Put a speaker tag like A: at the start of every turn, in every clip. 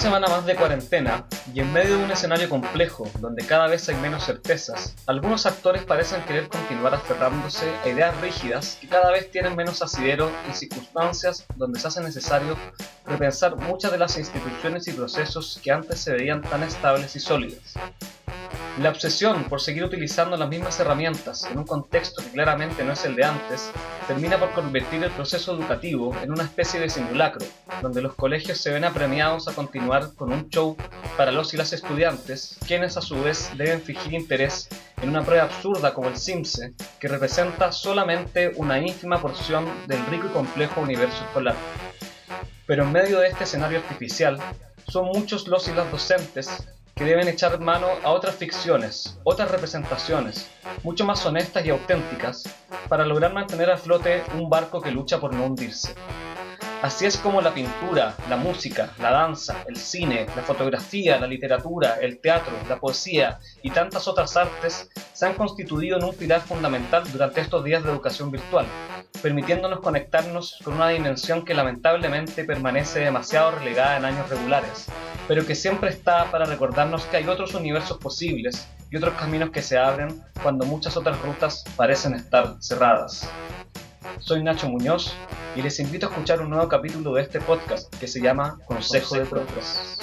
A: semana más de cuarentena y en medio de un escenario complejo donde cada vez hay menos certezas, algunos actores parecen querer continuar aferrándose a ideas rígidas que cada vez tienen menos asidero en circunstancias donde se hace necesario repensar muchas de las instituciones y procesos que antes se veían tan estables y sólidas. La obsesión por seguir utilizando las mismas herramientas en un contexto que claramente no es el de antes, termina por convertir el proceso educativo en una especie de simulacro, donde los colegios se ven apremiados a continuar con un show para los y las estudiantes, quienes a su vez deben fingir interés en una prueba absurda como el SIMSE, que representa solamente una ínfima porción del rico y complejo universo escolar. Pero en medio de este escenario artificial, son muchos los y las docentes que deben echar mano a otras ficciones, otras representaciones, mucho más honestas y auténticas, para lograr mantener a flote un barco que lucha por no hundirse. Así es como la pintura, la música, la danza, el cine, la fotografía, la literatura, el teatro, la poesía y tantas otras artes se han constituido en un pilar fundamental durante estos días de educación virtual, permitiéndonos conectarnos con una dimensión que lamentablemente permanece demasiado relegada en años regulares, pero que siempre está para recordarnos que hay otros universos posibles y otros caminos que se abren cuando muchas otras rutas parecen estar cerradas. Soy Nacho Muñoz y les invito a escuchar un nuevo capítulo de este podcast que se llama Consejo, de Profes.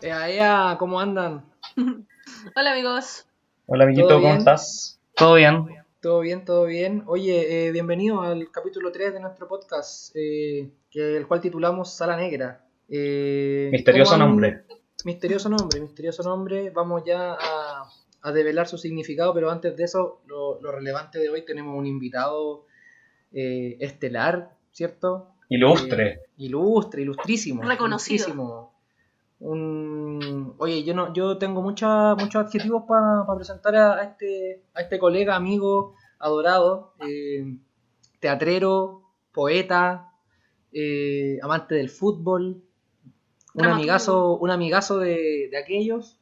B: Ea, ea, ¿cómo andan?
C: Hola amigos.
A: Hola amiguito,
B: ¿Todo
A: ¿cómo
B: bien?
A: estás? ¿Todo bien?
B: ¿Todo bien? ¿Todo bien? Oye, eh, bienvenido al capítulo 3 de nuestro podcast, eh, que, el cual titulamos Sala Negra. Eh,
A: Misterioso
B: ¿cómo han-
A: nombre.
B: Misterioso nombre, misterioso nombre. Vamos ya a, a develar su significado, pero antes de eso, lo, lo relevante de hoy, tenemos un invitado eh, estelar, ¿cierto?
A: Ilustre.
B: Eh, ilustre, ilustrísimo.
C: Reconocido.
B: ilustrísimo. Un... Oye, yo no, yo tengo mucha- muchos adjetivos para presentar a, a este, a este colega, amigo, adorado, eh, teatrero, poeta, eh, amante del fútbol, un amigazo, un amigazo de, de aquellos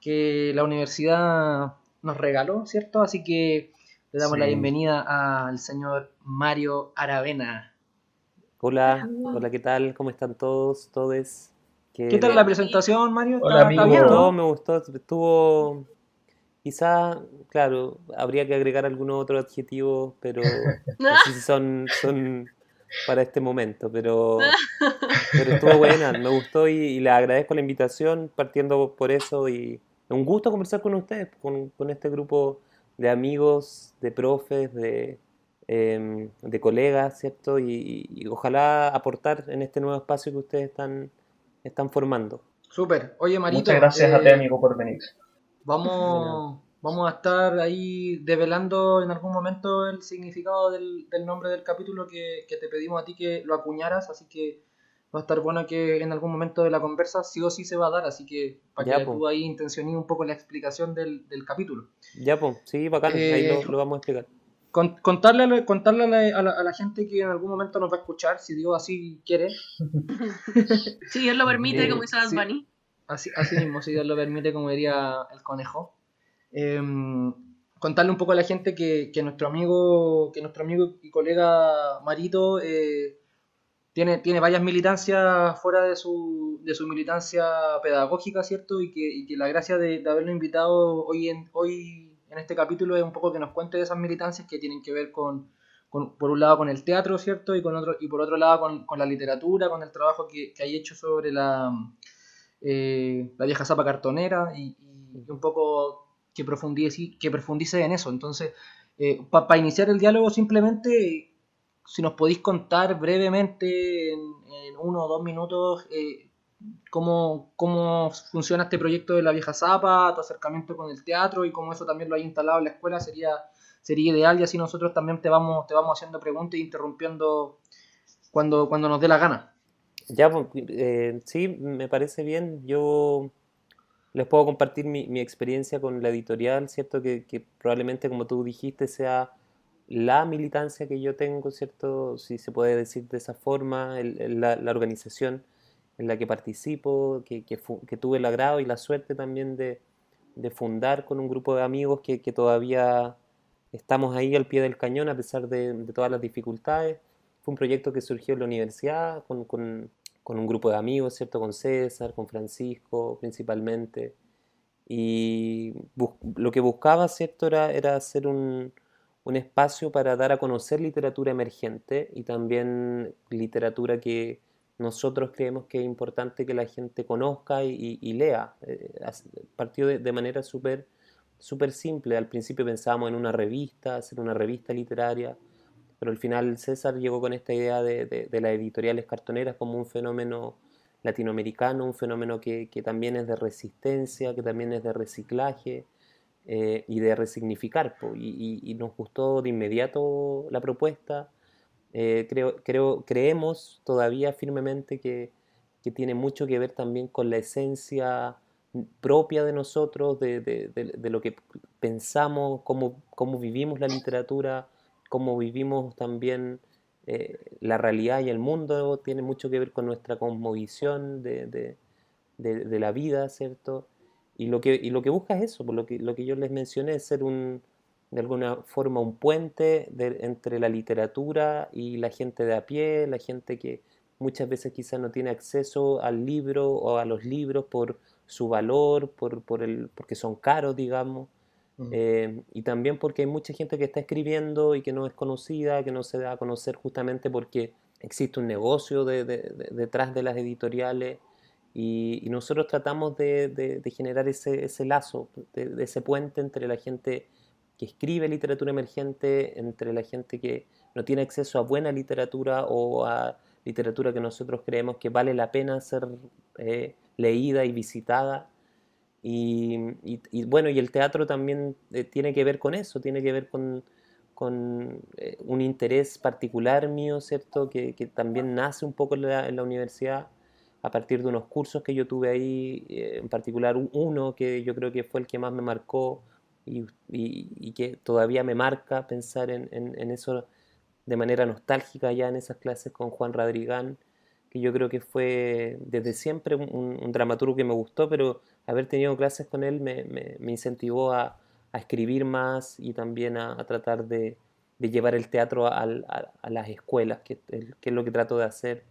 B: que la universidad nos regaló, ¿cierto? Así que le damos la bienvenida al señor Mario Aravena.
D: Hola, hola, ¿qué tal? ¿Cómo están todos, todes?
B: ¿Qué tal la presentación, Mario?
A: Hola,
B: ¿Está,
A: amigo.
B: bien, no?
D: me gustó, estuvo... Quizá, claro, habría que agregar algunos otros adjetivos, pero no sé si son, son para este momento, pero, pero estuvo buena, me gustó y, y le agradezco la invitación partiendo por eso y un gusto conversar con ustedes, con, con este grupo de amigos, de profes, de, em, de colegas, ¿cierto? Y, y ojalá aportar en este nuevo espacio que ustedes están, están formando.
B: Súper. Oye, Marito.
A: Muchas gracias a ti
B: eh,
A: amigo por venir.
B: Vamos, vamos a estar ahí develando en algún momento el significado del, del nombre del capítulo que, que te pedimos a ti que lo acuñaras, así que va a estar bueno que en algún momento de la conversa sí o sí se va a dar, así que para
D: Ya,
B: que
D: po.
B: tú ahí intenciones un poco la explicación del, del capítulo.
D: Ya, pues, sí, bacán, ahí
B: Eh,
D: lo, lo vamos a explicar.
B: Con- contarle a la, contarle a la, a la- a la gente que en algún momento nos va a escuchar, si Dios así quiere,
C: Si Dios lo permite,
B: Eh,
C: como dice Bad
B: sí.
C: Bunny.
B: Así, así mismo, si Dios lo permite, como diría el conejo. Em, contarle un poco a la gente que, que nuestro amigo, que nuestro amigo y colega Marito eh, tiene, tiene varias militancias fuera de su, de su militancia pedagógica, ¿cierto? Y que, y que la gracia de, de haberlo invitado hoy en, hoy en este capítulo es un poco que nos cuente de esas militancias que tienen que ver con, con- por un lado con el teatro, ¿cierto? Y, con otro, y por otro lado con, con la literatura, con el trabajo que, que hay hecho sobre la, eh, la vieja zapa cartonera y, un poco que profundice, que profundice en eso. Entonces, para iniciar el diálogo, simplemente, si nos podéis contar brevemente, en, en uno o dos minutos, eh, cómo, cómo funciona este proyecto de la vieja zapa, tu acercamiento con el teatro y cómo eso también lo hay instalado en la escuela, sería, sería ideal y así nosotros también te vamos, te vamos haciendo preguntas e interrumpiendo cuando, cuando nos dé la gana.
D: Ya, pues, eh, sí, me parece bien. Yo les puedo compartir mi, experiencia con la editorial, ¿cierto? Que, probablemente, como tú dijiste, sea la militancia que yo tengo, ¿cierto? Si se puede decir de esa forma, el- el- la, la organización en la que participo, que, que que tuve el agrado y la suerte también de, fundar con un grupo de amigos que, todavía estamos ahí al pie del cañón a pesar de, todas las dificultades. Fue un proyecto que surgió en la universidad con- con un grupo de amigos, ¿cierto? Con César, con Francisco principalmente. Y lo que buscaba, ¿cierto? Era, hacer un, espacio para dar a conocer literatura emergente y también literatura que nosotros creemos que es importante que la gente conozca y, lea. Eh, partió de, manera súper super simple. Al principio pensábamos en una revista, hacer una revista literaria, pero al final César llegó con esta idea de, de, las editoriales cartoneras como un fenómeno latinoamericano, un fenómeno que, también es de resistencia, que también es de reciclaje, eh, y de resignificar. y, nos gustó de inmediato la propuesta. Eh, creo, creemos todavía firmemente que, que, tiene mucho que ver también con la esencia propia de nosotros, de, de, de, lo que pensamos, cómo, cómo, vivimos la literatura, cómo vivimos también eh, la realidad y el mundo, tiene mucho que ver con nuestra cosmovisión de, la vida, ¿cierto? Y lo que, busca es eso, por lo que, lo que yo les mencioné, es ser un, de alguna forma un puente entre la literatura y la gente de a pie, la gente que muchas veces quizás no tiene acceso al libro o a los libros por su valor, por, por el, porque son caros, digamos. Mm. Eh, y también porque hay mucha gente que está escribiendo y que no es conocida, que no se da a conocer justamente porque existe un negocio detrás de las editoriales y, nosotros tratamos de, generar ese, ese lazo, de, ese puente entre la gente que escribe literatura emergente, entre la gente que no tiene acceso a buena literatura o a literatura que nosotros creemos que vale la pena ser eh, leída y visitada. Y, bueno, y el teatro también eh, tiene que ver con eso, tiene que ver con, con eh, un interés particular mío, ¿cierto? Que, que, también nace un poco en la, en la universidad a partir de unos cursos que yo tuve ahí, eh, en particular uno que yo creo que fue el que más me marcó y, y, que todavía me marca pensar en, en, eso de manera nostálgica ya en esas clases con Juan Radrigán, que yo creo que fue desde siempre un, dramaturgo que me gustó, pero haber tenido clases con él me, incentivó a, escribir más y también a, tratar de, llevar el teatro a, las escuelas, que, que, es lo que trato de hacer.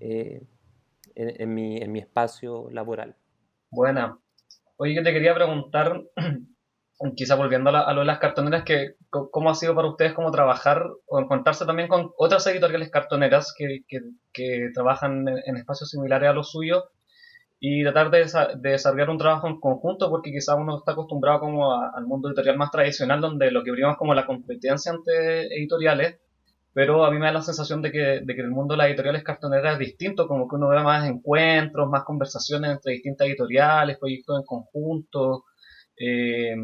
D: Eh, en, mi, espacio laboral.
A: Buena. Oye, yo te quería preguntar, quizá volviendo a, lo de las cartoneras, que, ¿cómo ha sido para ustedes como trabajar o encontrarse también con otras editoriales cartoneras que, que, trabajan en, espacios similares a los suyos y tratar de, de, desarrollar un trabajo en conjunto porque quizá uno está acostumbrado como al mundo editorial más tradicional donde lo que prima es como la competencia entre editoriales pero a mí me da la sensación de que, de que el mundo de las editoriales cartoneras es distinto, como que uno ve más encuentros, más conversaciones entre distintas editoriales, proyectos en conjunto, eh,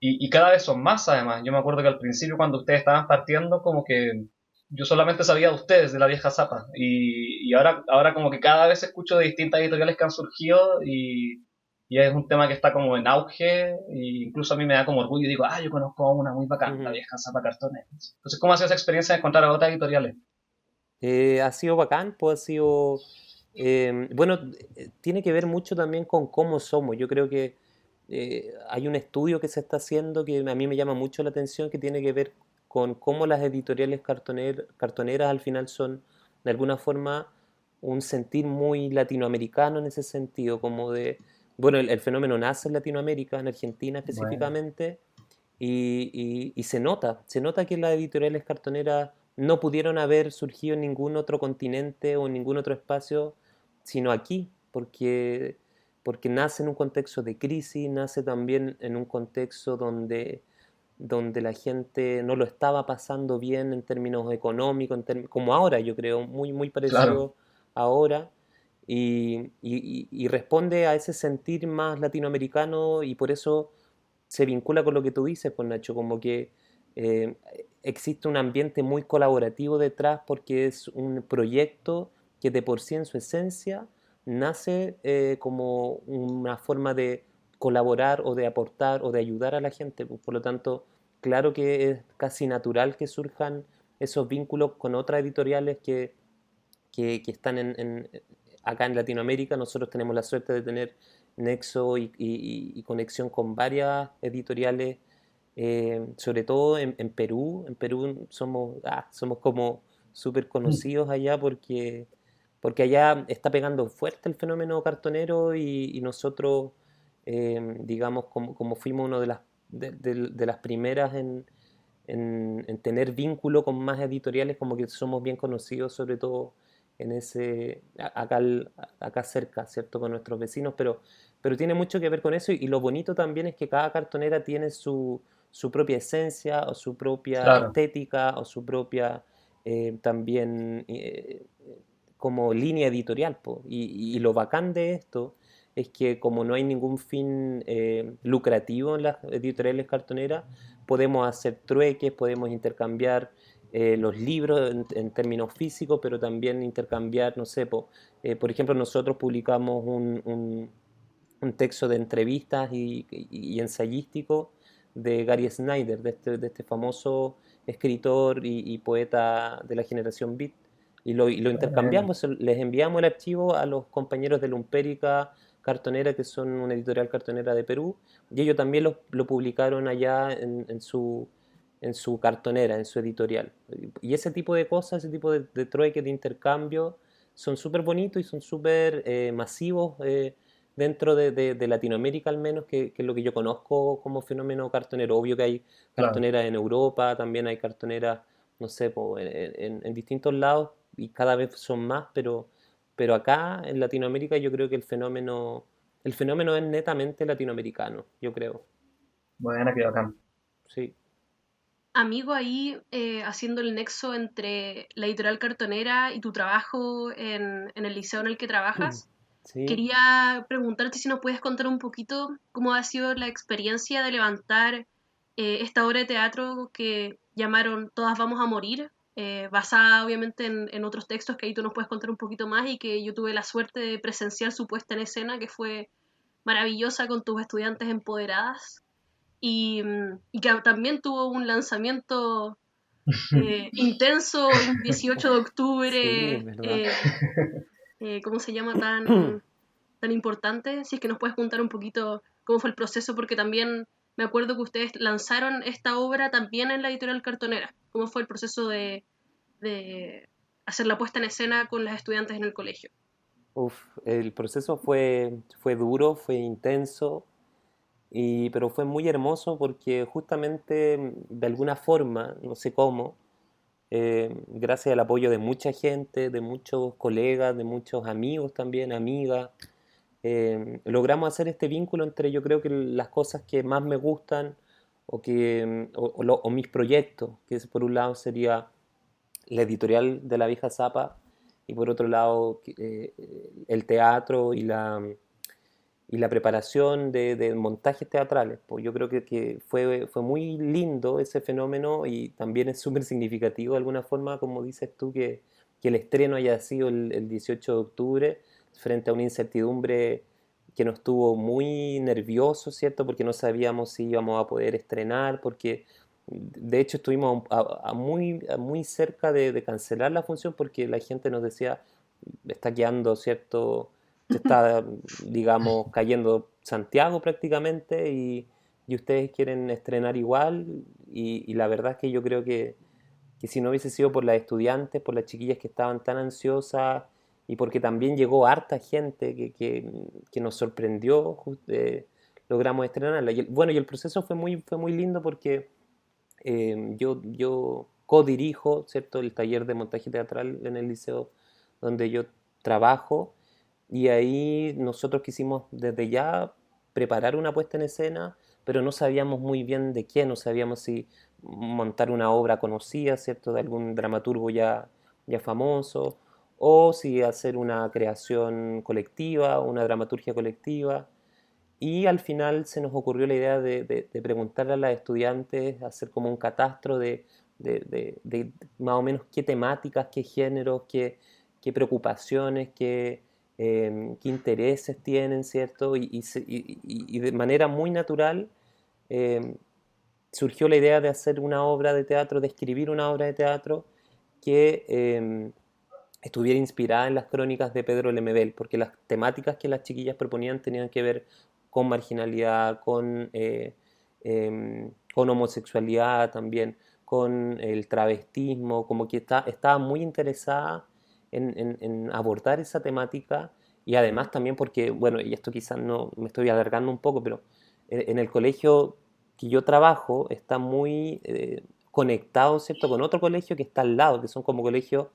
A: y, y, cada vez son más además. Yo me acuerdo que al principio cuando ustedes estaban partiendo, como que yo solamente sabía de ustedes, de la vieja zapa, y, y ahora, ahora como que cada vez escucho de distintas editoriales que han surgido y y es un tema que está como en auge, e incluso a mí me da como orgullo y digo, ah, yo conozco a una muy bacana, la vieja Zapa Cartones. Entonces, ¿cómo ha sido esa experiencia de encontrar a otras editoriales?
D: Eh, ha sido bacán, pues ha sido... Eh, bueno, tiene que ver mucho también con cómo somos. Yo creo que eh, hay un estudio que se está haciendo que a mí me llama mucho la atención, que tiene que ver con cómo las editoriales cartoneras al final son, de alguna forma, un sentir muy latinoamericano en ese sentido, como de bueno, el, fenómeno nace en Latinoamérica, en Argentina específicamente, y, se nota, se nota que las editoriales cartoneras no pudieron haber surgido en ningún otro continente o en ningún otro espacio, sino aquí, porque, porque nace en un contexto de crisis, nace también en un contexto donde, donde la gente no lo estaba pasando bien en términos económicos, como ahora, yo creo, muy, muy parecido ahora y, responde a ese sentir más latinoamericano y por eso se vincula con lo que tú dices, pues Nacho, como que eh, existe un ambiente muy colaborativo detrás porque es un proyecto que de por sí en su esencia nace eh, como una forma de colaborar o de aportar o de ayudar a la gente. Pues, por lo tanto, claro que es casi natural que surjan esos vínculos con otras editoriales que, que, están en, acá en Latinoamérica nosotros tenemos la suerte de tener nexo y, conexión con varias editoriales, eh, sobre todo en, Perú. En Perú somos, ah, somos como súper conocidos allá porque, porque allá está pegando fuerte el fenómeno cartonero y, nosotros, eh, digamos, como, como, fuimos una de las, de, las primeras en, en, tener vínculo con más editoriales, como que somos bien conocidos, sobre todo en ese, acá, acá cerca, ¿cierto? Con nuestros vecinos, pero, pero tiene mucho que ver con eso y, lo bonito también es que cada cartonera tiene su, su propia esencia o su propia estética o su propia eh, también eh, como línea editorial. Y, lo bacán de esto es que como no hay ningún fin eh, lucrativo en las editoriales cartoneras, podemos hacer trueques, podemos intercambiar los libros en, términos físicos, pero también intercambiar, no sé, por ejemplo, nosotros publicamos un, un, texto de entrevistas y, y ensayístico de Gary Snyder, de este, de este famoso escritor y, poeta de la generación Beat. Y lo, y lo intercambiamos, les enviamos el archivo a los compañeros de Lumpérica Cartonera, que son una editorial cartonera de Perú, y ellos también lo, lo publicaron allá en, en, su, en su cartonera, en su editorial. Y ese tipo de cosas, ese tipo de, de trueque, de intercambio, son súper bonitos y son súper eh, masivos. Eh, dentro de, Latinoamérica al menos, que, es lo que yo conozco como fenómeno cartonero. Obvio que hay cartoneras en Europa, también hay cartoneras, no sé, en, distintos lados y cada vez son más, pero, pero acá en Latinoamérica yo creo que el fenómeno, el fenómeno es netamente latinoamericano, yo creo.
A: Bueno, que acá.
D: Sí.
C: Amigo, ahí eh, haciendo el nexo entre la editorial cartonera y tu trabajo en, en el liceo en el que trabajas. Quería preguntarte si nos puedes contar un poquito cómo ha sido la experiencia de levantar eh, esta obra de teatro que llamaron Todas vamos a morir, eh, basada obviamente en, otros textos que ahí tú nos puedes contar un poquito más y que yo tuve la suerte de presenciar su puesta en escena, que fue maravillosa con tus estudiantes empoderadas y, que también tuvo un lanzamiento eh, intenso el 18 de octubre. Eh, ¿cómo se llama? Tan, tan importante. Si es que nos puedes contar un poquito cómo fue el proceso, porque también me acuerdo que ustedes lanzaron esta obra también en la editorial Cartonera. ¿Cómo fue el proceso de, hacer la puesta en escena con las estudiantes en el colegio?
D: Uf, el proceso fue, duro, fue intenso, y, pero fue muy hermoso porque justamente de alguna forma, no sé cómo, eh, gracias al apoyo de mucha gente, de muchos colegas, de muchos amigos también, amigas, eh, logramos hacer este vínculo entre yo creo que las cosas que más me gustan o, que, o, mis proyectos, que por un lado sería la editorial de la vieja Zapa y por otro lado eh, el teatro y la, y la preparación de, montajes teatrales. Pues yo creo que, fue, fue muy lindo ese fenómeno y también es súper significativo de alguna forma, como dices tú, que, el estreno haya sido el, 18 de octubre frente a una incertidumbre que nos tuvo muy nerviosos, ¿cierto? Porque no sabíamos si íbamos a poder estrenar, porque de hecho estuvimos a, muy, muy cerca de, de, cancelar la función porque la gente nos decía, está quedando, ¿cierto? está, digamos, cayendo Santiago prácticamente y, ustedes quieren estrenar igual y, la verdad es que yo creo que, si no hubiese sido por las estudiantes, por las chiquillas que estaban tan ansiosas y porque también llegó harta gente que, nos sorprendió, eh, logramos estrenarla. bueno, y el proceso fue muy, fue muy lindo porque eh, yo, yo co-dirijo ¿cierto? el taller de montaje teatral en el liceo donde yo trabajo y ahí nosotros quisimos desde ya preparar una puesta en escena, pero no sabíamos muy bien de quién, no sabíamos si montar una obra conocida, ¿cierto?, de algún dramaturgo ya, ya famoso, o si hacer una creación colectiva, una dramaturgia colectiva. Y al final se nos ocurrió la idea de, de, preguntarle a las estudiantes, hacer como un catastro de, de, más o menos qué temáticas, qué géneros, qué, qué preocupaciones, qué, Em, qué intereses tienen, ¿cierto? Y, de manera muy natural em, surgió la idea de hacer una obra de teatro, de escribir una obra de teatro que em, estuviera inspirada en las crónicas de Pedro Lemebel, porque las temáticas que las chiquillas proponían tenían que ver con marginalidad, con, eh, con homosexualidad también, con el travestismo, como que está, estaba muy interesada en, abordar esa temática y además también porque, bueno, y esto quizás no me estoy alargando un poco, pero en el colegio que yo trabajo está muy eh, conectado, ¿cierto?, con otro colegio que está al lado, que son como colegios,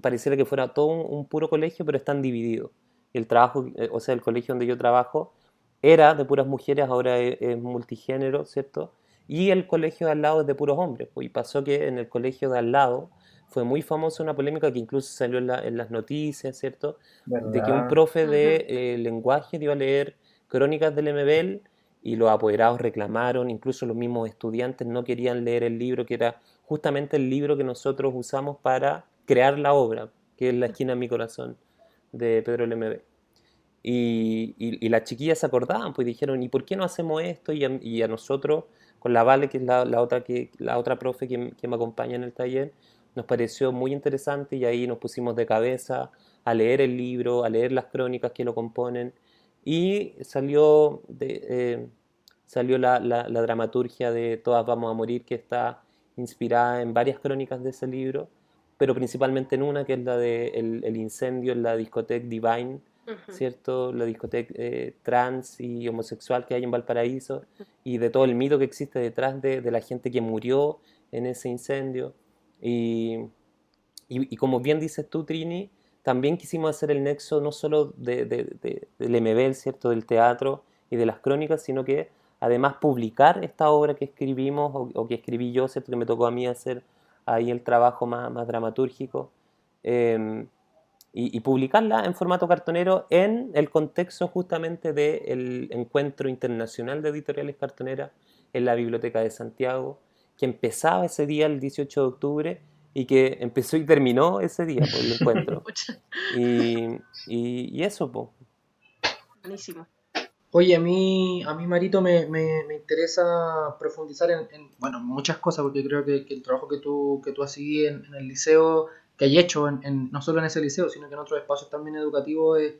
D: pareciera que fuera todo un, puro colegio, pero están divididos. El trabajo, eh, o sea, el colegio donde yo trabajo era de puras mujeres, ahora es, multigénero, ¿cierto? Y el colegio de al lado es de puros hombres. Pues, y pasó que en el colegio de al lado fue muy famosa una polémica que incluso salió en, las noticias, ¿cierto? De que un profe de eh, lenguaje iba a leer crónicas del MBL y los apoderados reclamaron, incluso los mismos estudiantes no querían leer el libro, que era justamente el libro que nosotros usamos para crear la obra, que es La esquina de mi corazón, de Pedro LMB. Y, las chiquillas se acordaban, pues dijeron, ¿y por qué no hacemos esto? Y a, nosotros, con la Vale, que es la, otra, que, la otra profe que, me acompaña en el taller, nos pareció muy interesante y ahí nos pusimos de cabeza a leer el libro, a leer las crónicas que lo componen y salió, eh, salió la, la, dramaturgia de Todas vamos a morir, que está inspirada en varias crónicas de ese libro, pero principalmente en una que es la de el, incendio en la discoteca Divine, ¿cierto? La discoteca eh, trans y homosexual que hay en Valparaíso y de todo el mito que existe detrás de, de la gente que murió en ese incendio. Y, y, y, como bien dices tú, Trini, también quisimos hacer el nexo no solo de, del MBL, ¿cierto? del teatro y de las crónicas, sino que además publicar esta obra que escribimos o, que escribí yo, ¿cierto? que me tocó a mí hacer ahí el trabajo más, más dramatúrgico, em, y, publicarla en formato cartonero en el contexto justamente del encuentro internacional de editoriales cartoneras en la Biblioteca de Santiago, que empezaba ese día, el 18 de octubre, y que empezó y terminó ese día por el encuentro. y, y, eso, pues.
C: Buenísimo.
B: Oye, a mí, a mí Marito, me, me, me interesa profundizar en, bueno, muchas cosas, porque creo que, el trabajo que tú, que tú has en, en el liceo, que hay hecho, en, no solo en ese liceo, sino que en otros espacios también educativos, es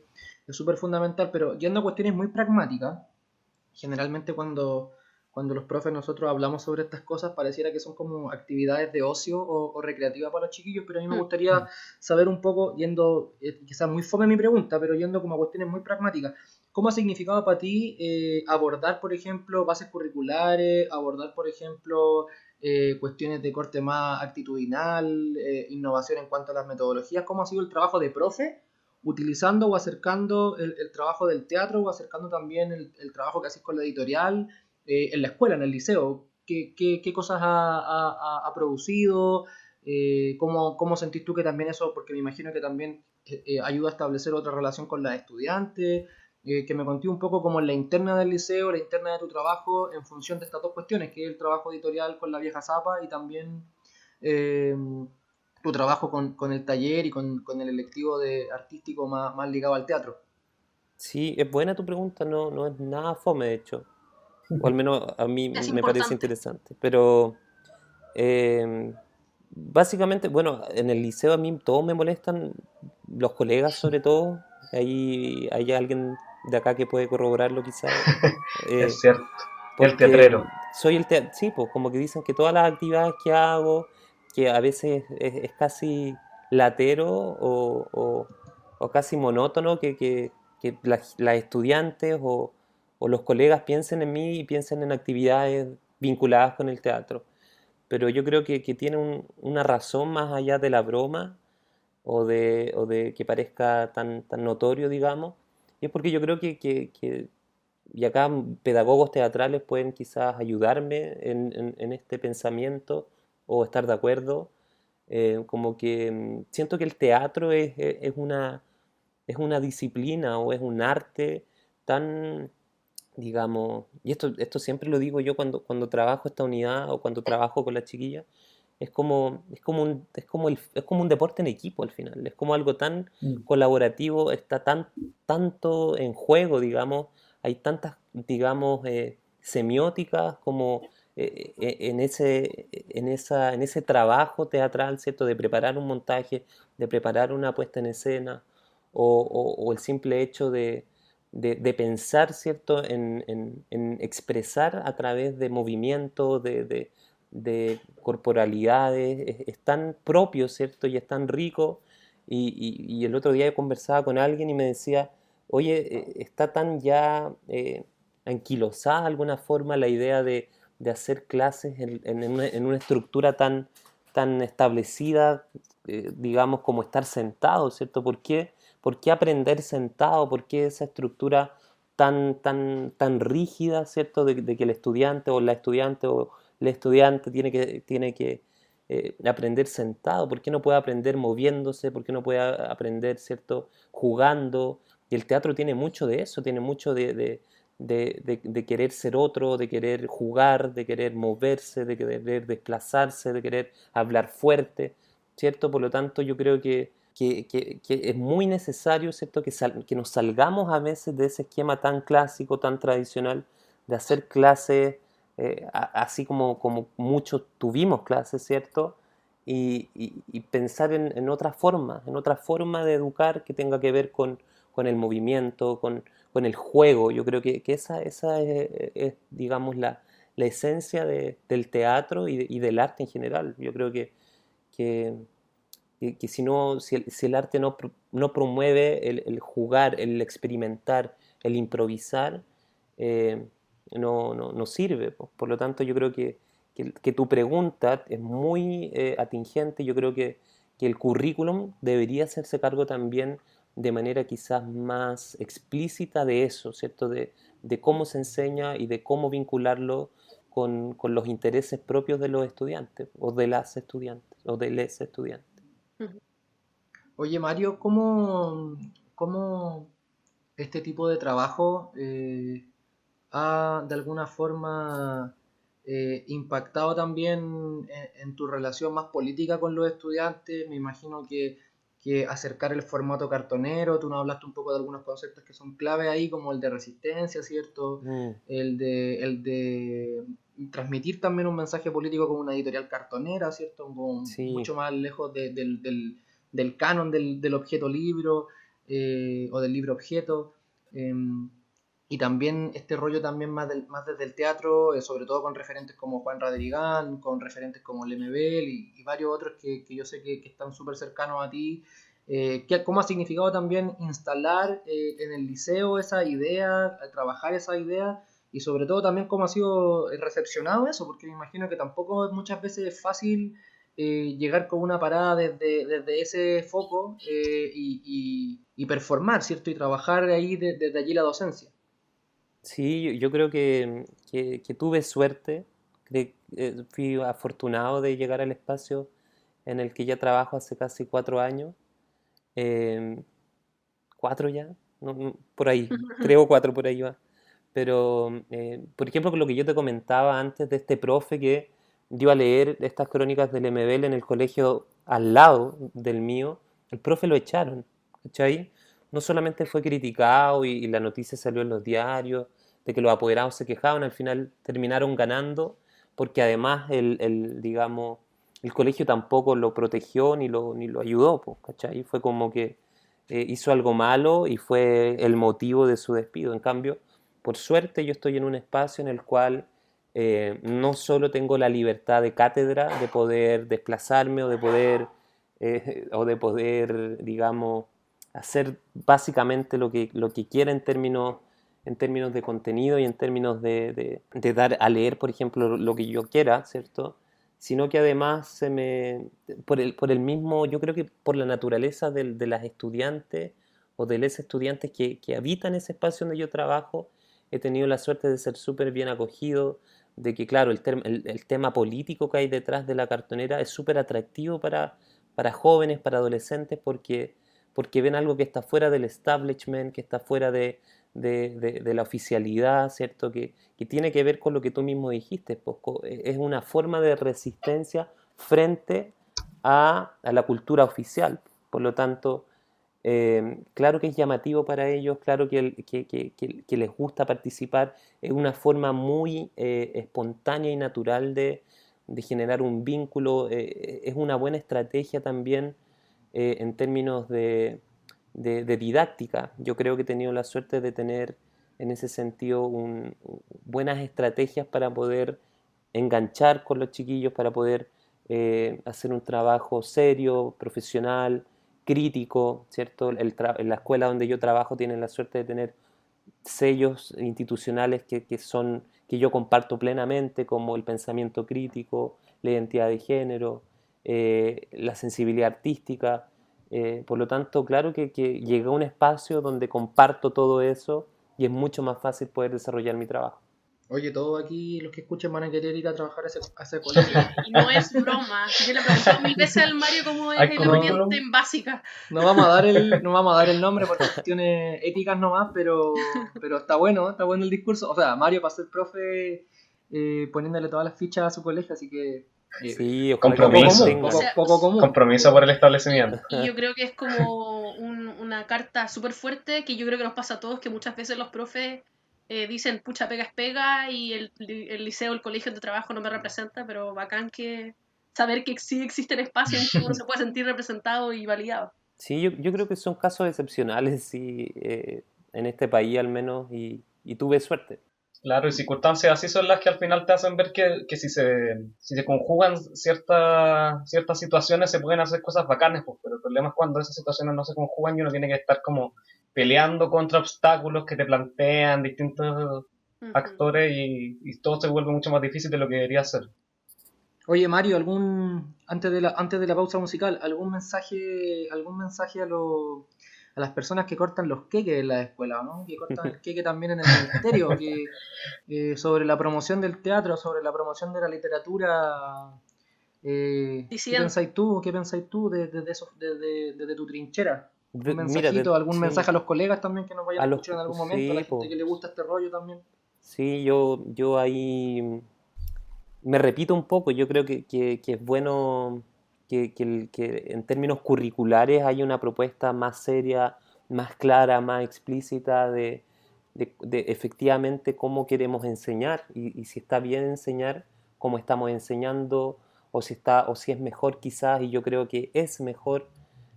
B: súper fundamental, pero yendo a cuestiones muy pragmáticas, generalmente cuando, cuando los profes nosotros hablamos sobre estas cosas, pareciera que son como actividades de ocio o, recreativas para los chiquillos, pero a mí me mm. gustaría saber un poco, yendo, eh, quizás muy fome mi pregunta, pero yendo como a cuestiones muy pragmáticas, ¿cómo ha significado para ti eh, abordar, por ejemplo, bases curriculares, abordar, por ejemplo, eh, cuestiones de corte más actitudinal, innovación en cuanto a las metodologías? ¿Cómo ha sido el trabajo de profe? utilizando o acercando el, trabajo del teatro o acercando también el, el trabajo que haces con la editorial eh, en la escuela, en el liceo? ¿Qué, qué, cosas ha, ha, producido? Eh, ¿cómo, ¿cómo, sentís tú que también eso, porque me imagino que también eh, ayuda a establecer otra relación con las estudiantes? Que me conté un poco como la interna del liceo, la interna de tu trabajo, en función de estas dos cuestiones, que es el trabajo editorial con la vieja zapa y también tu trabajo con, con, el taller y con, con, el electivo de artístico más, más ligado al teatro.
D: Sí, es buena tu pregunta, no, no es nada fome de hecho o al menos a mí me parece interesante. Pero em, básicamente, bueno, en el liceo a mí todos me molestan, los colegas sobre todo, ahí hay alguien de acá que puede corroborarlo quizás.
A: Eh, es cierto. El teatrero.
D: Soy el teatro, sí, pues como que dicen que todas las actividades que hago, que a veces es, casi latero o, o, casi monótono que, que, que las, las estudiantes o, o los colegas piensen en mí y piensen en actividades vinculadas con el teatro. Pero yo creo que, tiene una razón más allá de la broma o de, o de que parezca tan, tan notorio, digamos. Y es porque yo creo que, y acá pedagogos teatrales pueden quizás ayudarme en, este pensamiento o estar de acuerdo. Eh, como que mm, siento que el teatro es, es, una, es una disciplina o es un arte tan digamos, y esto, esto siempre lo digo yo cuando, cuando trabajo esta unidad o cuando trabajo con las chiquillas, es como, es como, un, es como, el, es como un deporte en equipo al final, es como algo tan mm. colaborativo, está tan, tanto en juego, digamos, hay tantas, digamos, eh, semióticas como eh, eh, en, ese, en, esa, en ese trabajo teatral, ¿cierto? De preparar un montaje, de preparar una puesta en escena, o el simple hecho de, de, pensar, ¿cierto?, en, expresar a través de movimientos, de, corporalidades, es, tan propio, ¿cierto?, y es tan rico Y, el otro día conversaba con alguien y me decía, oye, eh, está tan ya eh, anquilosada de alguna forma la idea de, hacer clases en, una, estructura tan, tan establecida, eh, digamos, como estar sentado, ¿cierto? ¿Por qué, ¿Por qué aprender sentado? ¿Por qué esa estructura tan, tan, tan rígida, ¿cierto? De, de, que el estudiante o la estudiante o el estudiante tiene que, tiene que eh, aprender sentado, ¿por qué no puede aprender moviéndose? ¿Por qué no puede aprender, ¿cierto? Jugando. Y el teatro tiene mucho de eso, tiene mucho de, de, querer ser otro, de querer jugar, de querer moverse, de querer desplazarse, de querer hablar fuerte, ¿cierto? Por lo tanto, yo creo que, que, es muy necesario, ¿cierto? Que, que nos salgamos a veces de ese esquema tan clásico, tan tradicional, de hacer clases eh, así como, como muchos tuvimos clases, ¿cierto? Y, pensar en, otra forma, en otra forma de educar que tenga que ver con, el movimiento, con, el juego. Yo creo que, esa, esa es, digamos, la, esencia del teatro y, del arte en general. Yo creo que, que, si, no, si, el, arte no, no promueve el, jugar, el experimentar, el improvisar, eh, no, no, no sirve. Por lo tanto, yo creo que, que, tu pregunta es muy eh, atingente. Yo creo que, que, el currículum debería hacerse cargo también de manera quizás más explícita de eso, ¿cierto? De, de cómo se enseña y de cómo vincularlo con, con, los intereses propios de los estudiantes o de las estudiantes o de les estudiantes.
B: Oye Mario, ¿cómo, cómo este tipo de trabajo eh, ha de alguna forma eh, impactado también en, tu relación más política con los estudiantes. Me imagino que, acercar el formato cartonero, tú nos hablaste un poco de algunos conceptos que son clave ahí, como el de resistencia, ¿cierto? Mm. El, de, el de transmitir también un mensaje político como una editorial cartonera, ¿cierto? Mucho más lejos del, canon del, objeto libro eh, o del libro objeto. Em, y también este rollo también más, del, más desde el teatro, eh, sobre todo con referentes como Juan Radrigán, con referentes como Lemebel y, y varios otros que, que yo sé que, que están súper cercanos a ti. Eh, ¿Cómo ha significado también instalar eh, en el liceo esa idea, trabajar esa idea? Y sobre todo también cómo ha sido recepcionado eso, porque me imagino que tampoco muchas veces es fácil llegar con una parada desde, desde ese foco y, y, y, performar, ¿cierto? Y trabajar ahí desde allí la docencia.
D: Sí, yo creo que, tuve suerte, que, eh, fui afortunado de llegar al espacio en el que ya trabajo hace casi cuatro años. Em, cuatro ya, por ahí, creo cuatro por ahí va. Pero, eh, por ejemplo, lo que yo te comentaba antes de este profe que dio a leer estas crónicas del MBL en el colegio al lado del mío, el profe lo echaron, ¿cachai? No solamente fue criticado y la noticia salió en los diarios, de que los apoderados se quejaban, al final terminaron ganando, porque además el, digamos, el colegio tampoco lo protegió ni lo, ni lo ayudó, ¿cachai? Fue como que eh, hizo algo malo y fue el motivo de su despido. En cambio, por suerte yo estoy en un espacio en el cual eh, no solo tengo la libertad de cátedra, de poder desplazarme o de poder, eh, o de poder digamos, hacer básicamente lo que, lo que quiera en términos en términos de contenido y en términos de, dar a leer, por ejemplo, lo que yo quiera, ¿cierto? Sino que además se me, por el, por el mismo, yo creo que por la naturaleza de, las estudiantes o de los estudiantes que, habitan ese espacio donde yo trabajo, he tenido la suerte de ser súper bien acogido, de que claro, el, el, tema político que hay detrás de la cartonera es súper atractivo para, para jóvenes, para adolescentes, porque, porque ven algo que está fuera del establishment, que está fuera de, de, la oficialidad, ¿cierto? Que, tiene que ver con lo que tú mismo dijiste, pues, es una forma de resistencia frente a, la cultura oficial. Por lo tanto, eh, claro que es llamativo para ellos, claro que, que, les gusta participar, es una forma muy eh, espontánea y natural de, generar un vínculo, eh, es una buena estrategia también en términos de, de, didáctica. Yo creo que he tenido la suerte de tener en ese sentido buenas estrategias para poder enganchar con los chiquillos, para poder eh, hacer un trabajo serio, profesional crítico, ¿cierto? El en la escuela donde yo trabajo tienen la suerte de tener sellos institucionales que, que, son, que yo comparto plenamente, como el pensamiento crítico, la identidad de género, eh, la sensibilidad artística. Eh, por lo tanto, claro que, que llegué a un espacio donde comparto todo eso y es mucho más fácil poder desarrollar mi trabajo.
B: Oye, todos aquí los que escuchen van a querer ir a trabajar a ese, a ese colegio.
C: Y no es broma. Yo le pregunto mil veces al Mario cómo es el ambiente en básica.
B: No vamos a dar el, no vamos a dar el nombre por cuestiones éticas nomás, pero, pero está bueno, está bueno el discurso. O sea, Mario para ser profe eh, poniéndole todas las fichas a su colegio, así que
D: sí,
A: compromiso, poco, común. compromiso por el establecimiento.
C: Y yo creo que es como una carta súper fuerte que yo creo que nos pasa a todos, que muchas veces los profes eh, dicen, pucha, pega es pega, y el, el, liceo, el colegio de trabajo no me representa, pero bacán que saber que sí existen espacios en que uno se puede sentir representado y validado.
D: Sí, yo, yo creo que son casos excepcionales sí, eh, en este país al menos, y, y tuve suerte.
A: Claro, y circunstancias así son las que al final te hacen ver que, que si, se, si se conjugan ciertas ciertas situaciones se pueden hacer cosas bacanas, pues, pero el problema es cuando esas situaciones no se conjugan y uno tiene que estar como peleando contra obstáculos que te plantean distintos actores y, y, todo se vuelve mucho más difícil de lo que debería ser.
B: Oye Mario, algún antes de la antes de la pausa musical, algún mensaje algún mensaje a los a las personas que cortan los queques en la escuela, ¿no? Que cortan el queque también en el ministerio, que, eh, sobre la promoción del teatro, sobre la promoción de la literatura. Eh, ¿Qué pensáis tú? ¿Qué pensáis tú desde de, de, tu trinchera? Un mensajito, algún mensaje a los colegas también que nos vayan a, escuchar en algún momento, a la gente que le gusta este rollo también.
D: Sí, yo, yo ahí me repito un poco, yo creo que, que, que es bueno que, en términos curriculares hay una propuesta más seria, más clara, más explícita de, efectivamente cómo queremos enseñar y, si está bien enseñar, cómo estamos enseñando o si, está, o si es mejor quizás, y yo creo que es mejor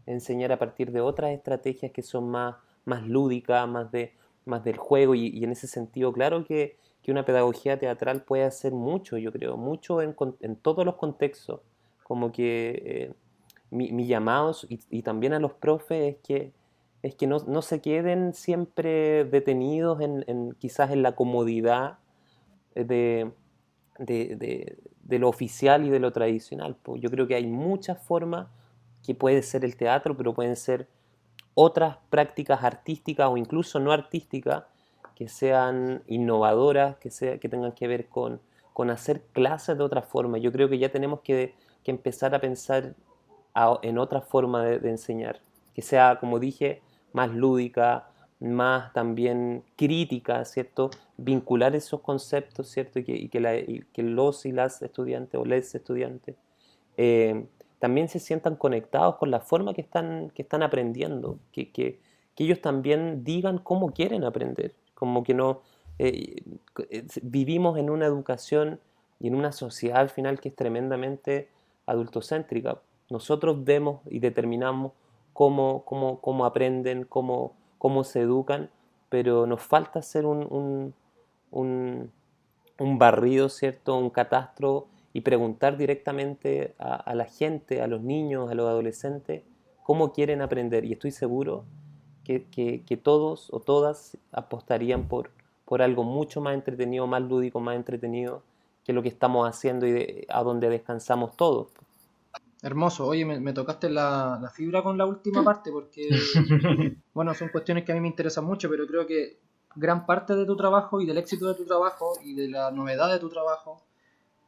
D: enseñar a partir de otras estrategias que son más, más lúdicas, más, de, más del juego y, en ese sentido, claro que, que, una pedagogía teatral puede hacer mucho, yo creo, mucho en todos los contextos como que eh, mi, llamado y, también a los profes es que, es que no, no se queden siempre detenidos en, quizás en la comodidad de, de, de, lo oficial y de lo tradicional. Yo creo que hay muchas formas que puede ser el teatro, pero pueden ser otras prácticas artísticas o incluso no artísticas que sean innovadoras, que, sea, que tengan que ver con, con hacer clases de otra forma. Yo creo que ya tenemos que que empezar a pensar en otra forma de, enseñar, que sea, como dije, más lúdica, más también crítica, ¿cierto? Vincular esos conceptos, ¿cierto? Y que, y que, los y las estudiantes o les estudiantes eh, también se sientan conectados con la forma que están, que están aprendiendo, que, que, ellos también digan cómo quieren aprender, como que no... Eh, eh, vivimos en una educación y en una sociedad al final que es tremendamente adultocéntrica. Nosotros vemos y determinamos cómo, cómo, cómo aprenden, cómo, cómo, se educan, pero nos falta hacer un, un, un, barrido, ¿cierto? un catastro y preguntar directamente a, la gente, a los niños, a los adolescentes, cómo quieren aprender. Y estoy seguro que, que, todos o todas apostarían por, por algo mucho más entretenido, más lúdico, más entretenido que lo que estamos haciendo y a donde descansamos todos.
B: Hermoso, oye, me, tocaste la, fibra con la última parte porque, bueno, son cuestiones que a mí me interesan mucho, pero creo que gran parte de tu trabajo y del éxito de tu trabajo y de la novedad de tu trabajo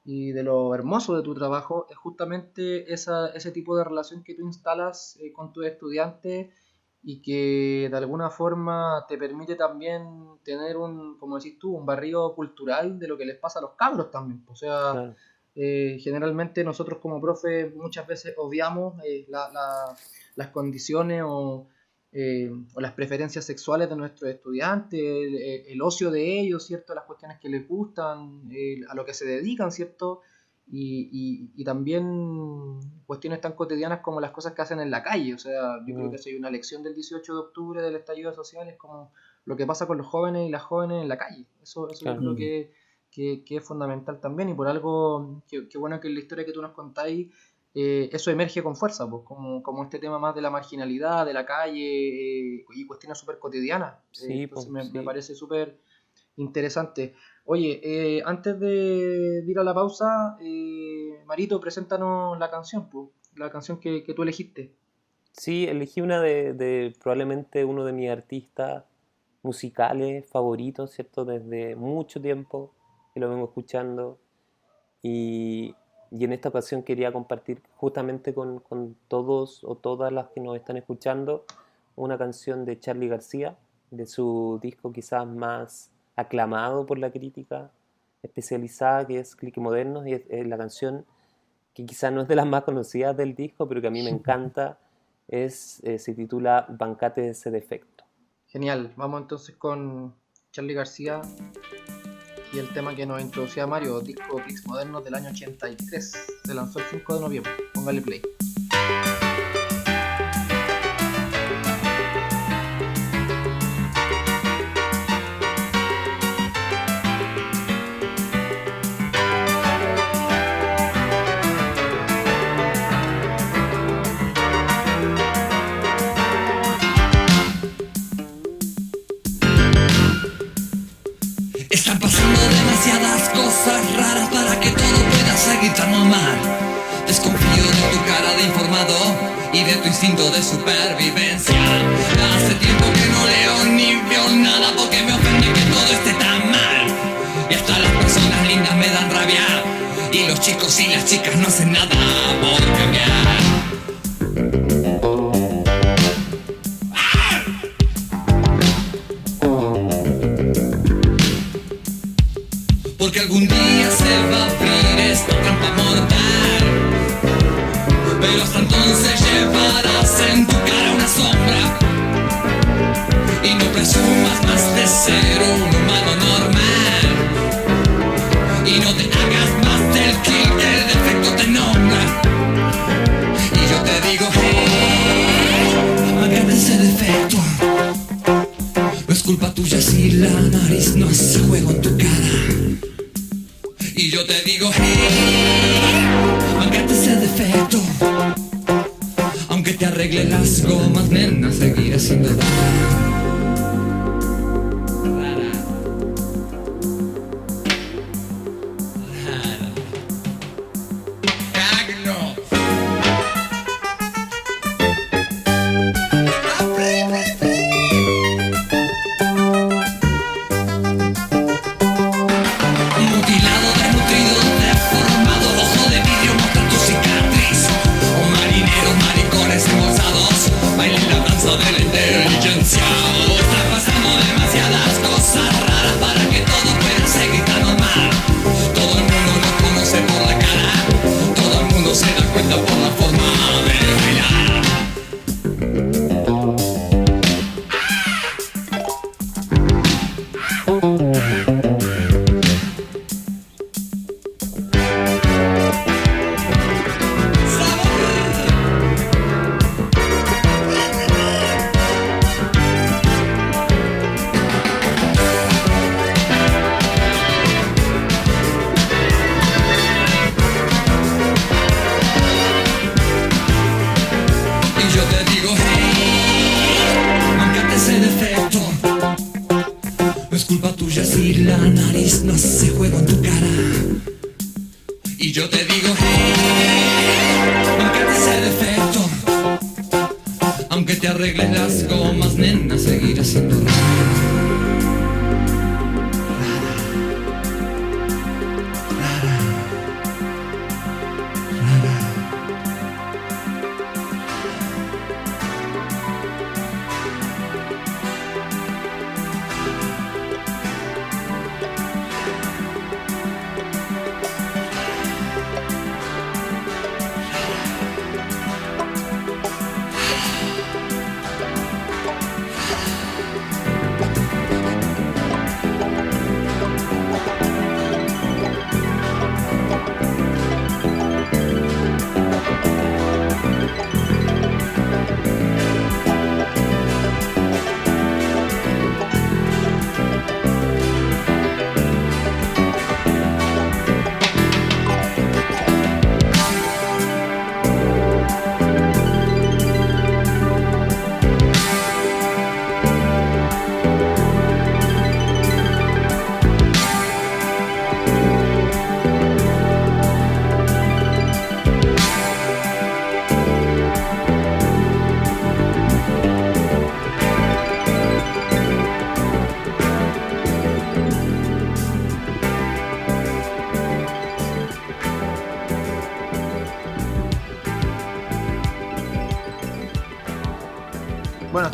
B: y de lo hermoso de tu trabajo es justamente esa, ese tipo de relación que tú instalas eh, con tus estudiantes y que de alguna forma te permite también tener un, como decís tú, un barrio cultural de lo que les pasa a los cabros también. O sea, eh, generalmente nosotros como profe muchas veces obviamos eh, las condiciones eh, o, las preferencias sexuales de nuestros estudiantes, el, ocio de ellos, ¿cierto? Las cuestiones que les gustan, a lo que se dedican, ¿cierto? Y, también cuestiones tan cotidianas como las cosas que hacen en la calle. O sea, yo creo mm. que si hay una lección del 18 de octubre del estallido social es como lo que pasa con los jóvenes y las jóvenes en la calle. Eso, eso es lo que que, es fundamental también y por algo, que, bueno que en la historia que tú nos contáis eh, eso emerge con fuerza, pues, como, como, este tema más de la marginalidad, de la calle eh, y cuestiones súper cotidianas.
D: Sí, pues,
B: me, me, parece súper interesante. Oye, antes de, ir a la pausa, Marito, preséntanos la canción, pues, la canción que, que tú elegiste.
D: Sí, elegí una de, de, probablemente uno de mis artistas musicales favoritos, ¿cierto? Desde mucho tiempo que lo vengo escuchando y, y en esta ocasión quería compartir justamente con, con, todos o todas las que nos están escuchando una canción de Charlie García, de su disco quizás más aclamado por la crítica especializada que es Clique Moderno y es la canción que quizás no es de las más conocidas del disco, pero que a mí me encanta es, eh, se titula Bancate de ese defecto.
B: Genial, vamos entonces con Charlie García y el tema que nos introducía Mario, disco Kicks Modernos del año 83. Se lanzó el 5 de noviembre. Póngale play.
E: De supervivencia. Hace tiempo que no leo ni veo nada porque me ofende que todo esté tan mal. Y hasta las personas lindas me dan rabia. Y los chicos y las chicas no hacen nada por cambiar.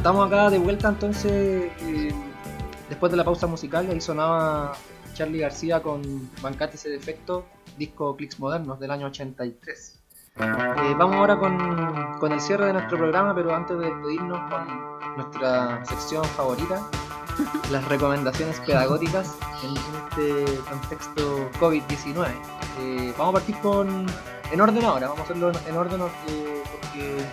B: Estamos acá de vuelta entonces. Eh, después de la pausa musical, ahí sonaba Charlie García con Bancate ese defecto, disco Clicks Modernos del año 83. Eh, vamos ahora con, con, el cierre de nuestro programa, pero antes de despedirnos con nuestra sección favorita, las recomendaciones pedagógicas en, este contexto COVID-19. Eh, vamos a partir con en orden ahora, vamos a hacerlo en orden porque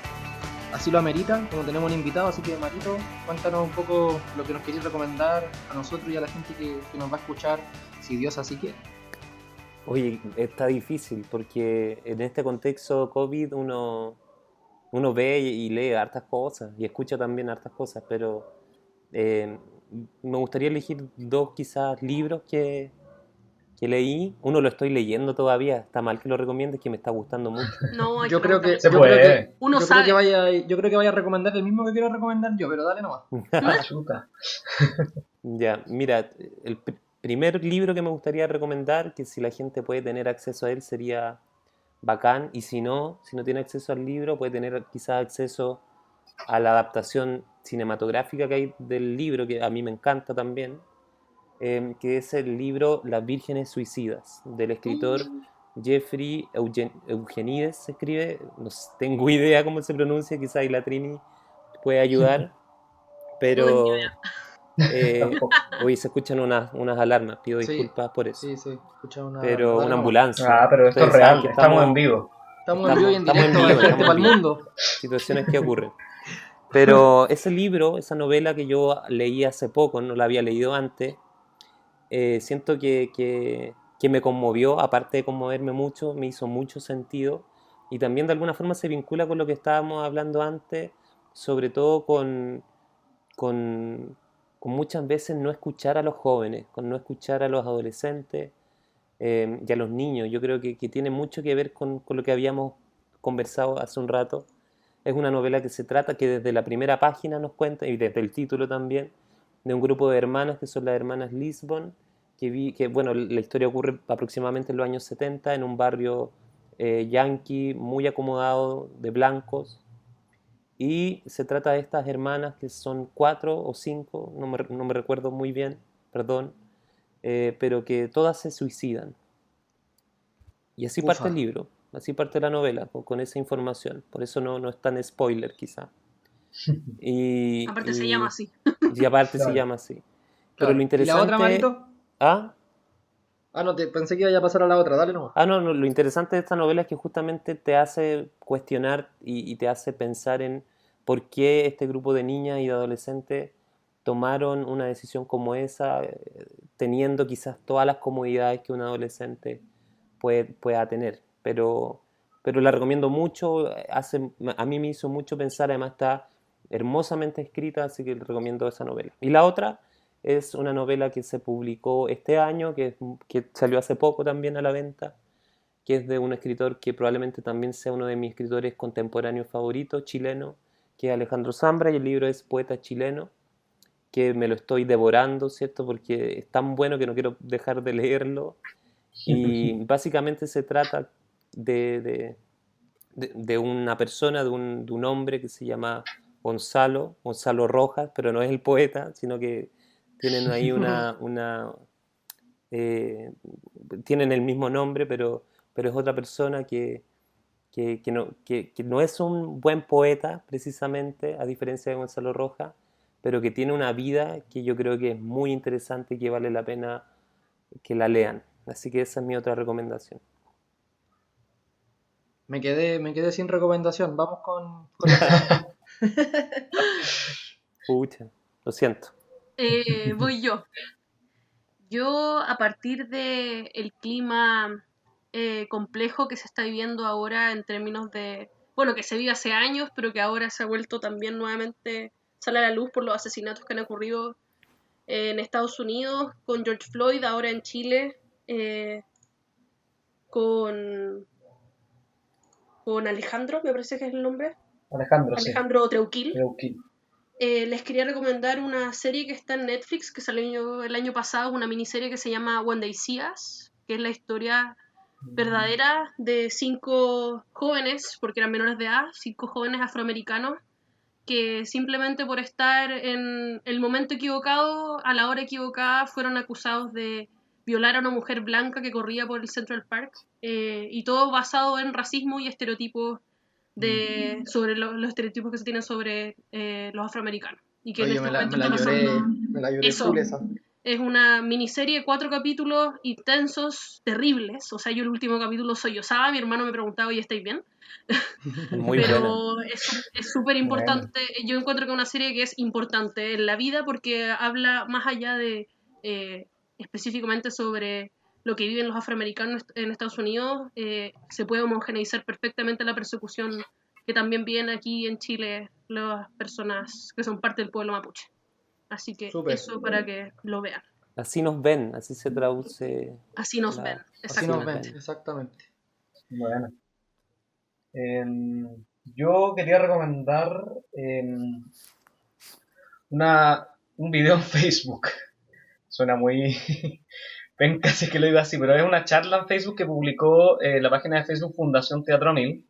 B: así lo amerita, como tenemos un invitado, así que Marito, cuéntanos un poco lo que nos queréis recomendar a nosotros y a la gente que, nos va a escuchar, si Dios así quiere.
D: Oye, está difícil porque en este contexto COVID uno, uno ve y lee hartas cosas y escucha también hartas cosas, pero eh, me gustaría elegir dos quizás libros que, que leí, uno lo estoy leyendo todavía, está mal que lo recomiendes, que me está gustando mucho.
B: No, yo creo que, yo creo que, uno yo Creo que vaya, yo creo que vaya a recomendar el mismo que quiero recomendar yo, pero dale nomás.
D: ya, mira, el primer libro que me gustaría recomendar, que si la gente puede tener acceso a él sería bacán, y si no, si no tiene acceso al libro, puede tener quizás acceso a la adaptación cinematográfica que hay del libro, que a mí me encanta también, Em, que es el libro Las Vírgenes Suicidas, del escritor mm. Jeffrey Eugenides, se escribe, no tengo idea cómo se pronuncia, quizá ahí la Trini puede ayudar, pero eh, hoy se escuchan unas, unas alarmas, pido disculpas por eso.
B: Sí, sí, una
D: Pero una ambulancia.
A: Ah, pero esto es real, estamos, en vivo.
B: Estamos, en vivo y en directo, para el mundo.
D: Situaciones que ocurren. Pero ese libro, esa novela que yo leí hace poco, no la había leído antes, eh, siento que, que, me conmovió, aparte de conmoverme mucho, me hizo mucho sentido y también de alguna forma se vincula con lo que estábamos hablando antes, sobre todo con, con, con muchas veces no escuchar a los jóvenes, con no escuchar a los adolescentes eh, y a los niños. Yo creo que, que tiene mucho que ver con, con, lo que habíamos conversado hace un rato. Es una novela que se trata, que desde la primera página nos cuenta, y desde el título también, de un grupo de hermanas que son las hermanas Lisbon, que vi que, bueno, la historia ocurre aproximadamente en los años 70 en un barrio eh, yankee muy acomodado de blancos. Y se trata de estas hermanas que son cuatro o cinco, no me, no me recuerdo muy bien, perdón, eh, pero que todas se suicidan. Y así parte el libro, así parte la novela, con, esa información. Por eso no, no es tan spoiler quizá.
C: Y, aparte se llama así.
D: Y aparte se llama así. Pero lo interesante...
B: ¿Y la otra, Marito?
D: ¿Ah?
B: Ah, no, te, pensé que iba a pasar a la otra, dale nomás.
D: Ah, no, lo interesante de esta novela es que justamente te hace cuestionar y, te hace pensar en por qué este grupo de niñas y de adolescentes tomaron una decisión como esa, eh, teniendo quizás todas las comodidades que un adolescente puede, pueda tener. Pero, pero la recomiendo mucho, hace, a mí me hizo mucho pensar, además está hermosamente escrita, así que recomiendo esa novela. Y la otra es una novela que se publicó este año, que, que salió hace poco también a la venta, que es de un escritor que probablemente también sea uno de mis escritores contemporáneos favoritos, chileno, que es Alejandro Zambra, y el libro es Poeta chileno, que me lo estoy devorando, ¿cierto? Porque es tan bueno que no quiero dejar de leerlo. Y básicamente se trata de, de, de, una persona, de un, de un hombre que se llama Gonzalo, Gonzalo Rojas, pero no es el poeta, sino que tienen ahí una... una eh, tienen el mismo nombre, pero, pero es otra persona que, que, no, que, no, es un buen poeta, precisamente, a diferencia de Gonzalo Rojas, pero que tiene una vida que yo creo que es muy interesante y que vale la pena que la lean. Así que esa es mi otra recomendación.
B: Me quedé, me quedé sin recomendación. Vamos con.
D: Pucha, lo siento.
C: Eh, voy yo. Yo, a partir del el clima eh, complejo que se está viviendo ahora en términos de, bueno, que se vive hace años, pero que ahora se ha vuelto también nuevamente, sale a la luz por los asesinatos que han ocurrido en Estados Unidos, con George Floyd, ahora en Chile, eh, con, con Alejandro, me parece que es el nombre.
A: Alejandro,
C: Alejandro Treuquil. Eh, les quería recomendar una serie que está en Netflix, que salió el año pasado, una miniserie que se llama See Us, que es la historia verdadera de cinco jóvenes, porque eran menores de edad, cinco jóvenes afroamericanos que simplemente por estar en el momento equivocado, a la hora equivocada, fueron acusados de violar a una mujer blanca que corría por el Central Park, eh, y todo basado en racismo y estereotipos de, mm. sobre los estereotipos que se tienen sobre eh, los afroamericanos. Y que
B: Oye, me la, me la lloré, me la lloré
C: eso, esa. Es una miniserie de cuatro capítulos intensos, terribles. O sea, yo el último capítulo soy Osaba, mi hermano me preguntaba, ¿y estáis bien? Muy Pero es súper importante. Yo encuentro que es una serie que es importante en la vida porque habla más allá de eh, específicamente sobre lo que viven los afroamericanos en Estados Unidos. Eh, se puede homogeneizar perfectamente la persecución que también viene aquí en Chile las personas que son parte del pueblo mapuche. Así que eso para que lo vean.
D: Así nos ven, así se traduce.
C: Así nos ven,
B: exactamente. Así nos ven, exactamente.
A: Bueno. Em, yo quería recomendar em, una, un video en Facebook. Suena muy... Ven, casi que lo iba así, pero es una charla en Facebook que publicó eh, la página de Facebook Fundación Teatro Teatronil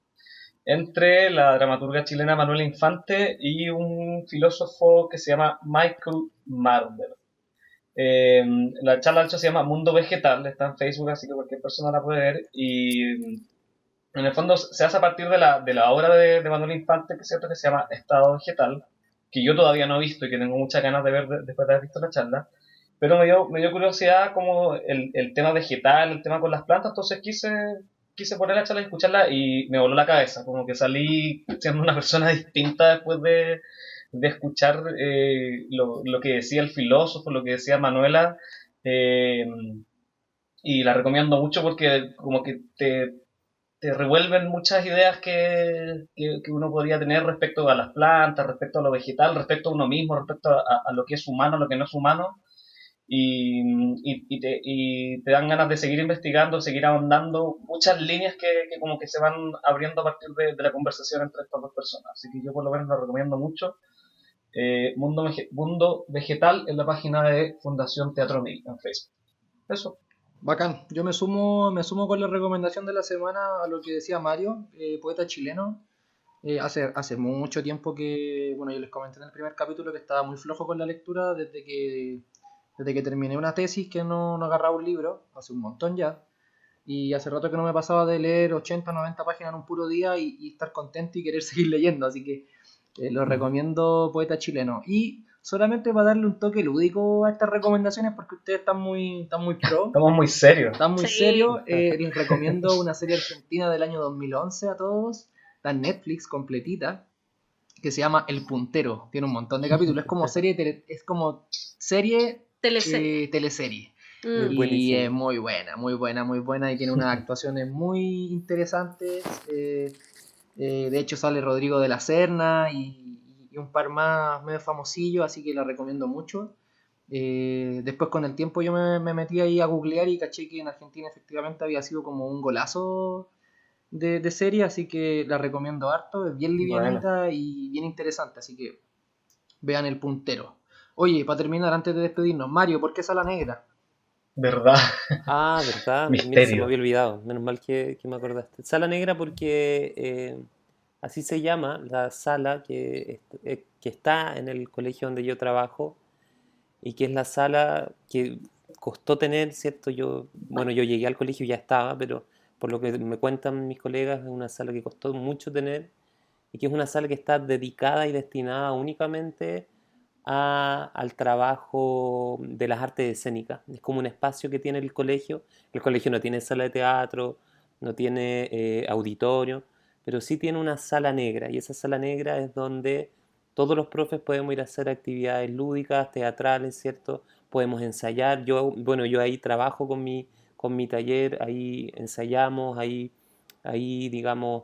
A: entre la dramaturga chilena Manuela Infante y un filósofo que se llama Michael Marder. Eh, la charla se llama Mundo Vegetal, está en Facebook, así que cualquier persona la puede ver. Y en el fondo se hace a partir de la, de la obra de, de Manuel Infante, que es cierto que se llama Estado Vegetal, que yo todavía no he visto y que tengo muchas ganas de ver después de haber visto la charla. Pero me dio, me dio curiosidad como el, el tema vegetal, el tema con las plantas, entonces quise quise poner la charla y escucharla y me voló la cabeza, como que salí siendo una persona distinta después de, escuchar eh, lo, que decía el filósofo, lo que decía Manuela, eh, y la recomiendo mucho porque como que te, revuelven muchas ideas que, uno podría tener respecto a las plantas, respecto a lo vegetal, respecto a uno mismo, respecto a, lo que es humano, lo que no es humano y, y, te, y, te, dan ganas de seguir investigando, seguir ahondando muchas líneas que, que como que se van abriendo a partir de, la conversación entre estas dos personas. Así que yo por lo menos lo recomiendo mucho. Eh, Mundo, Mundo Vegetal en la página de Fundación Teatro Mil en Facebook. Eso.
B: Bacán. Yo me sumo, me sumo con la recomendación de la semana a lo que decía Mario, eh, poeta chileno. Eh, hace, hace mucho tiempo que, bueno, yo les comenté en el primer capítulo que estaba muy flojo con la lectura desde que desde que terminé una tesis que no, no agarraba un libro, hace un montón ya, y hace rato que no me pasaba de leer 80, 90 páginas en un puro día y, estar contento y querer seguir leyendo, así que eh, lo recomiendo Poeta Chileno. Y solamente para darle un toque lúdico a estas recomendaciones, porque ustedes están muy, están muy pro.
A: Estamos muy serios.
B: Están muy serios. Eh, les recomiendo una serie argentina del año 2011 a todos, está en Netflix completita, que se llama El Puntero. Tiene un montón de capítulos. Es como serie, es como serie
C: Teleserie.
B: teleserie. Mm. Y es muy buena, muy buena, muy buena. Y tiene unas actuaciones muy interesantes. Eh, eh, de hecho, sale Rodrigo de la Serna y, un par más medio famosillos, así que la recomiendo mucho. Eh, después, con el tiempo, yo me, metí ahí a googlear y caché que en Argentina efectivamente había sido como un golazo de, serie, así que la recomiendo harto. Es bien livianita y bien interesante, así que vean el puntero. Oye, para terminar, antes de despedirnos, Mario, ¿por qué Sala Negra?
A: ¿Verdad?
D: Ah, verdad. Misterio. se me había olvidado. Menos mal que, me acordaste. Sala Negra porque eh, así se llama la sala que, eh, que está en el colegio donde yo trabajo y que es la sala que costó tener, ¿cierto? Yo, bueno, yo llegué al colegio y ya estaba, pero por lo que me cuentan mis colegas, es una sala que costó mucho tener y que es una sala que está dedicada y destinada únicamente al trabajo de las artes escénicas. Es como un espacio que tiene el colegio. El colegio no tiene sala de teatro, no tiene eh, auditorio, pero sí tiene una sala negra y esa sala negra es donde todos los profes podemos ir a hacer actividades lúdicas, teatrales, ¿cierto? Podemos ensayar. Yo, bueno, yo ahí trabajo con mi, con mi taller, ahí ensayamos, ahí, ahí digamos,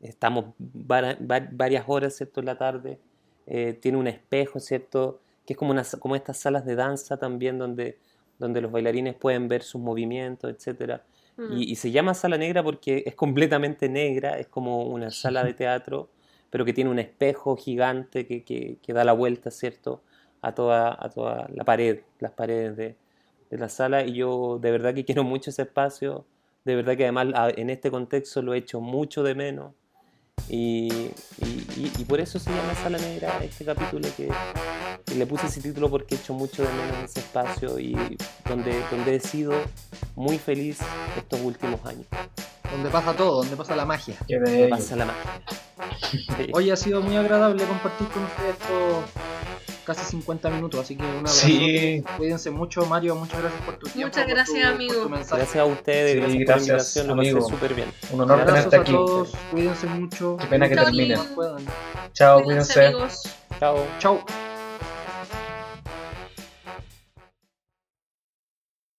D: estamos varias horas, ¿cierto? En la tarde eh, tiene un espejo, ¿cierto? Que es como, una, como estas salas de danza también donde, donde los bailarines pueden ver sus movimientos, etc. Mm. Y, se llama sala negra porque es completamente negra, es como una sala de teatro, pero que tiene un espejo gigante que, que, que da la vuelta, ¿cierto? A toda, a toda la pared, las paredes de, de la sala. Y yo de verdad que quiero mucho ese espacio, de verdad que además en este contexto lo he hecho mucho de menos Y, y, por eso se llama Sala Negra este capítulo que, le puse ese título porque he hecho mucho de menos ese espacio y donde, donde he sido muy feliz estos últimos años.
B: Donde pasa todo, donde pasa la magia.
D: Donde pasa la magia.
B: Hoy ha sido muy agradable compartir con ustedes esto casi 50 minutos, así que un abrazo.
A: Sí.
B: Cuídense mucho, Mario, muchas gracias por tu tiempo.
C: Muchas gracias, amigo.
D: gracias a ustedes, gracias, por la invitación, lo pasé súper bien.
A: Un honor tenerte aquí.
B: cuídense mucho.
A: Qué pena que termine.
C: Chao,
A: cuídense.
D: Chao.
B: Chao.